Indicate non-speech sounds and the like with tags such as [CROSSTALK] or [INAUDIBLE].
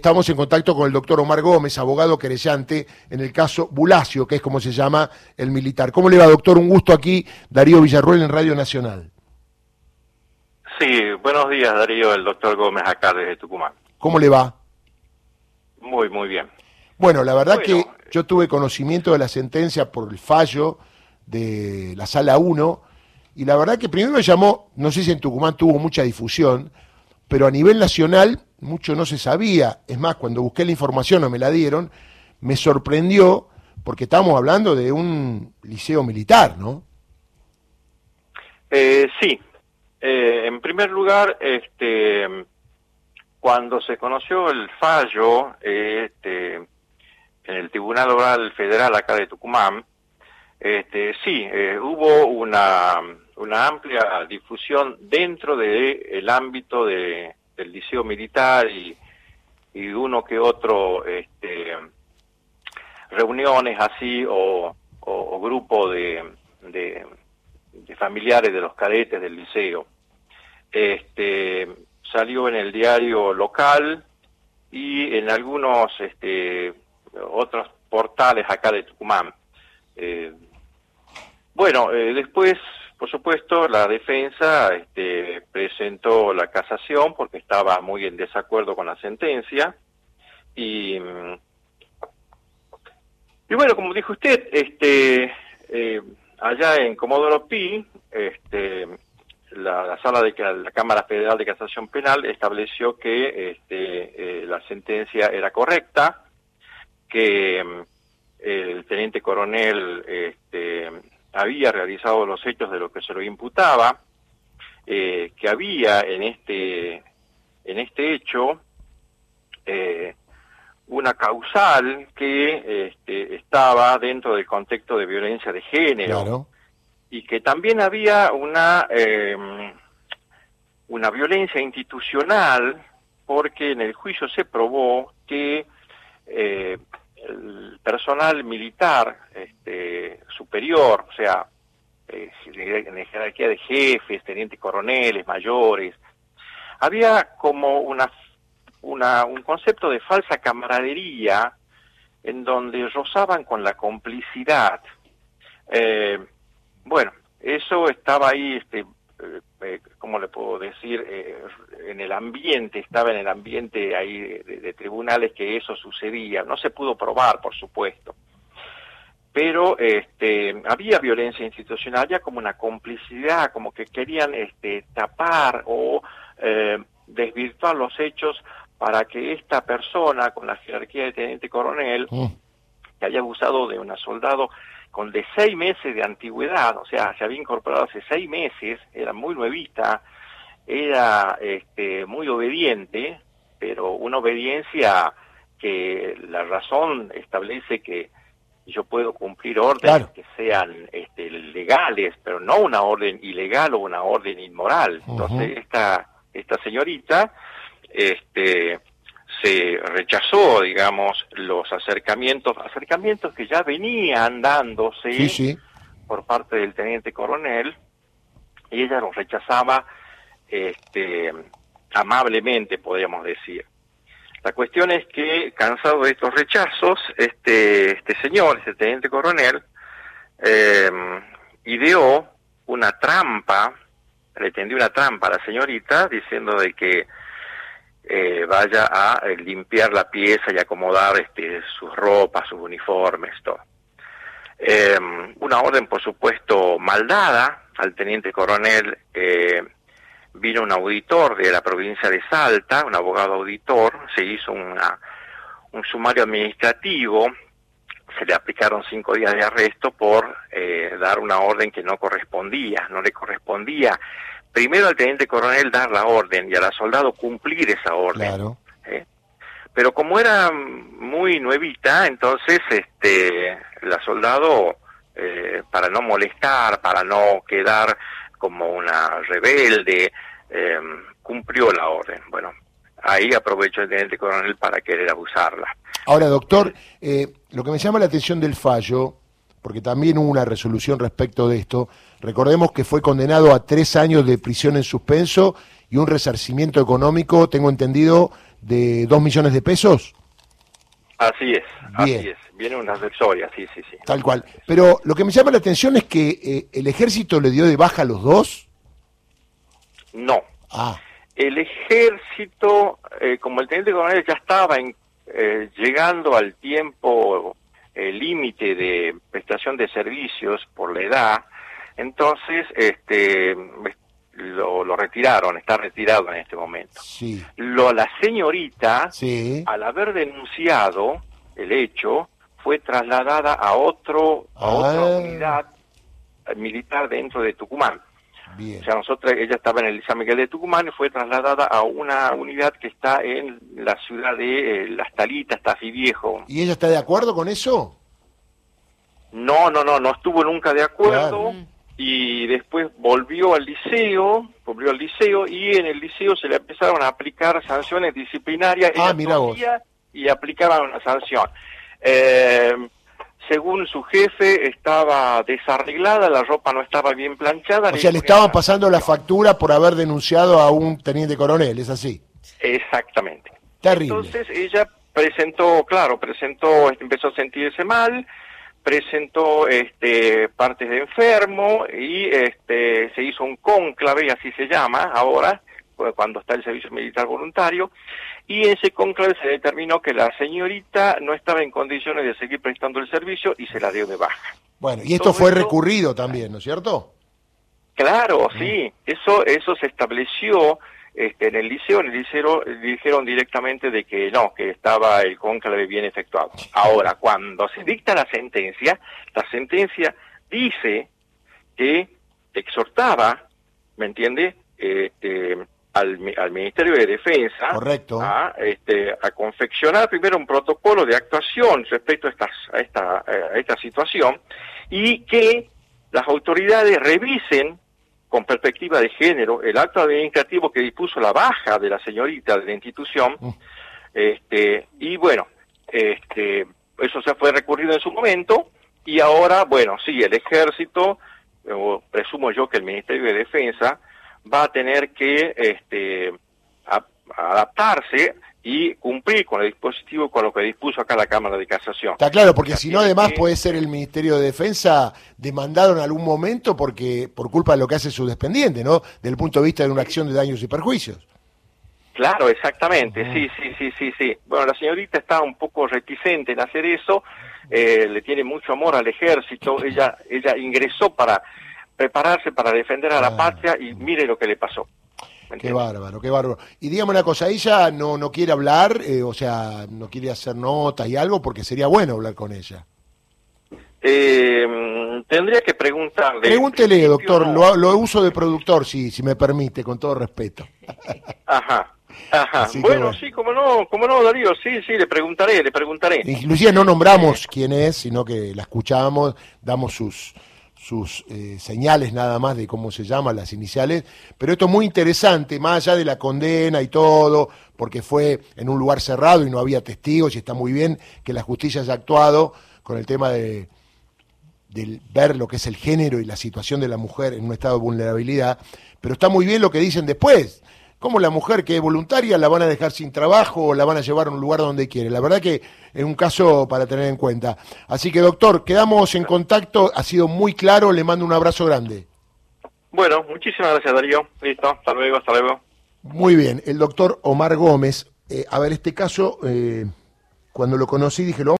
Estamos en contacto con el doctor Omar Gómez, abogado querellante en el caso Bulacio, que es como se llama el militar. ¿Cómo le va, doctor? Un gusto aquí, Darío Villarruel en Radio Nacional. Sí, buenos días, Darío, el doctor Gómez acá desde Tucumán. ¿Cómo le va? Muy, muy bien. Bueno, la verdad que yo tuve conocimiento de la sentencia por el fallo de la Sala 1, y la verdad que primero me llamó, no sé si en Tucumán tuvo mucha difusión, pero a nivel nacional mucho no se sabía. Es más, cuando busqué la información o me la dieron, me sorprendió porque estamos hablando de un liceo militar, ¿no? Eh, sí. Eh, en primer lugar, este, cuando se conoció el fallo este, en el Tribunal Oral Federal acá de Tucumán, este, sí, eh, hubo una una amplia difusión dentro del el ámbito de, del liceo militar y, y uno que otro este, reuniones así o, grupo de, de, familiares de los cadetes del liceo. Este, salió en el diario local y en algunos este, otros portales acá de Tucumán. Eh, bueno, eh, después por supuesto, la defensa este, presentó la casación porque estaba muy en desacuerdo con la sentencia y, y bueno, como dijo usted, este, eh, allá en Comodoro Pi, este, la, sala de la Cámara Federal de Casación Penal estableció que este, eh, la sentencia era correcta, que el teniente coronel este, había realizado los hechos de lo que se lo imputaba, eh, que había en este, en este hecho eh, una causal que este, estaba dentro del contexto de violencia de género y que también había una, em, una violencia institucional porque en el juicio se probó que eh, el personal militar superior, o sea, eh, en jerarquía de jefes, tenientes coroneles, mayores, había como una, una, un concepto de falsa camaradería en donde rozaban con la complicidad. Eh, bueno, eso estaba ahí este, eh, eh, ¿cómo le puedo decir? Eh, en el ambiente, estaba en el ambiente ahí de, tribunales que eso sucedía. No se pudo probar, por supuesto. Pero este, había violencia institucional, ya como una complicidad, como que querían este, tapar o eh, desvirtuar los hechos para que esta persona con la jerarquía de teniente coronel, mm. que haya abusado de una soldado, con de seis meses de antigüedad, o sea, se había incorporado hace seis meses, era muy nuevita, era este, muy obediente, pero una obediencia que la razón establece que yo puedo cumplir órdenes que sean este, legales, pero no una orden ilegal o una orden inmoral. Entonces esta esta señorita este se rechazó, digamos, los acercamientos, acercamientos que ya venían dándose por parte del teniente coronel, y ella los rechazaba este, amablemente, podríamos decir. La cuestión es que, cansado de estos rechazos, este, este señor, este teniente coronel, eh, ideó una trampa, le tendió una trampa a la señorita, diciendo de que eh, vaya a eh, limpiar la pieza y acomodar este, sus ropas, sus uniformes, todo. Eh, una orden, por supuesto, maldada al teniente coronel. Vino un auditor de la provincia de Salta, un abogado auditor, se hizo una, un sumario administrativo, se le aplicaron cinco días de arresto por dar una orden que no correspondía, no le correspondía primero al teniente coronel dar la orden y a la soldado cumplir esa orden. Claro. ¿eh? Pero como era muy nuevita, entonces este la soldado, eh, para no molestar, para no quedar como una rebelde, em, cumplió la orden. Bueno, ahí aprovechó el teniente coronel para querer abusarla. Ahora, doctor, eh, lo que me llama la atención del fallo porque también hubo una resolución respecto de esto. Recordemos que fue condenado a tres años de prisión en suspenso y un resarcimiento económico, tengo entendido, de 2 millones de pesos. Así es, así es. Viene una accesoria, sí, sí, sí. Tal cual. Pero lo que me llama la atención es que eh, el ejército le dio de baja a los dos. No. Ah. El ejército, eh, como el teniente coronel ya estaba en, eh, llegando al tiempo límite de prestación de servicios por la edad, entonces este lo, lo, retiraron, está retirado en este momento. Sí. Lo, la señorita, sí. al haber denunciado el hecho, fue trasladada a otro a otra Ah. unidad militar dentro de Tucumán. Bien. O sea, nosotros, ella estaba en el San Miguel de Tucumán y fue trasladada a una unidad que está en la ciudad de eh, Las Talitas, Tafí Viejo. ¿Y ella está de acuerdo con eso? No, no, no, no estuvo nunca de acuerdo. Claro. Y después volvió al liceo, volvió al liceo y en el liceo se le empezaron a aplicar sanciones disciplinarias. Ah, Y aplicaban una sanción. Eh, según su jefe, estaba desarreglada, la ropa no estaba bien planchada. O sea, le estaban pasando la factura por haber denunciado a un teniente coronel, ¿es así? Exactamente. Terrible. Entonces ella presentó, claro, presentó, empezó a sentirse mal, presentó este, partes de enfermo y este, se hizo un cónclave, así se llama ahora, cu- cuando está el servicio militar voluntario, y en ese cónclave se determinó que la señorita no estaba en condiciones de seguir prestando el servicio y se la dio de baja. Bueno, y esto Todo fue esto- recurrido también, ¿no es cierto? Claro, sí, eso eso se estableció este, en el liceo, en el liceo dijeron directamente de que no, que estaba el cónclave bien efectuado. Ahora, cuando se dicta la sentencia, la sentencia dice que exhortaba, ¿me entiende? Este, al, al Ministerio de Defensa Correcto. a, este, a confeccionar primero un protocolo de actuación respecto a, estas, a, esta, a esta situación y que las autoridades revisen con perspectiva de género el acto administrativo que dispuso la baja de la señorita de la institución Mm. este y bueno este eso se fue recurrido en su momento y ahora bueno sí el ejército o presumo yo que el Ministerio de Defensa va a tener que este a- adaptarse y cumplir con el dispositivo con lo que dispuso acá la Cámara de Casación. Está claro, porque si no, además que- puede ser el Ministerio de Defensa demandado en algún momento porque por culpa de lo que hace su despendiente, ¿no? Desde el punto de vista de una acción de daños y perjuicios. Claro, exactamente, sí, sí, sí, sí, sí. Bueno, la señorita está un poco reticente en hacer eso, eh, le tiene mucho amor al ejército, ella, ella ingresó para prepararse para defender a la patria y mire lo que le pasó. ¿Me Qué bárbaro, qué bárbaro. Y dígame una cosa, ella no, no quiere hablar, eh, o sea, no quiere hacer notas y algo, porque sería bueno hablar con ella. Eh, tendría que preguntarle. Pregúntele, doctor, no. lo, lo uso de productor, si, si me permite, con todo respeto. [LAUGHS] Ajá, ajá. Bueno, bueno. sí, como no, como no, Darío, sí, sí, le preguntaré, le preguntaré. Inclusive no nombramos quién es, sino que la escuchamos, damos sus, sus eh, señales nada más de cómo se llaman las iniciales, pero esto es muy interesante, más allá de la condena y todo, porque fue en un lugar cerrado y no había testigos y está muy bien que la justicia haya actuado con el tema de del ver lo que es el género y la situación de la mujer en un estado de vulnerabilidad, pero está muy bien lo que dicen después. ¿Cómo la mujer que es voluntaria la van a dejar sin trabajo o la van a llevar a un lugar donde quiere? La verdad que es un caso para tener en cuenta. Así que, doctor, quedamos en contacto, ha sido muy claro, le mando un abrazo grande. Bueno, muchísimas gracias, Darío. Listo, hasta luego, hasta luego. Muy bien, el doctor Omar Gómez, eh, a ver, este caso, eh, cuando lo conocí dije, lo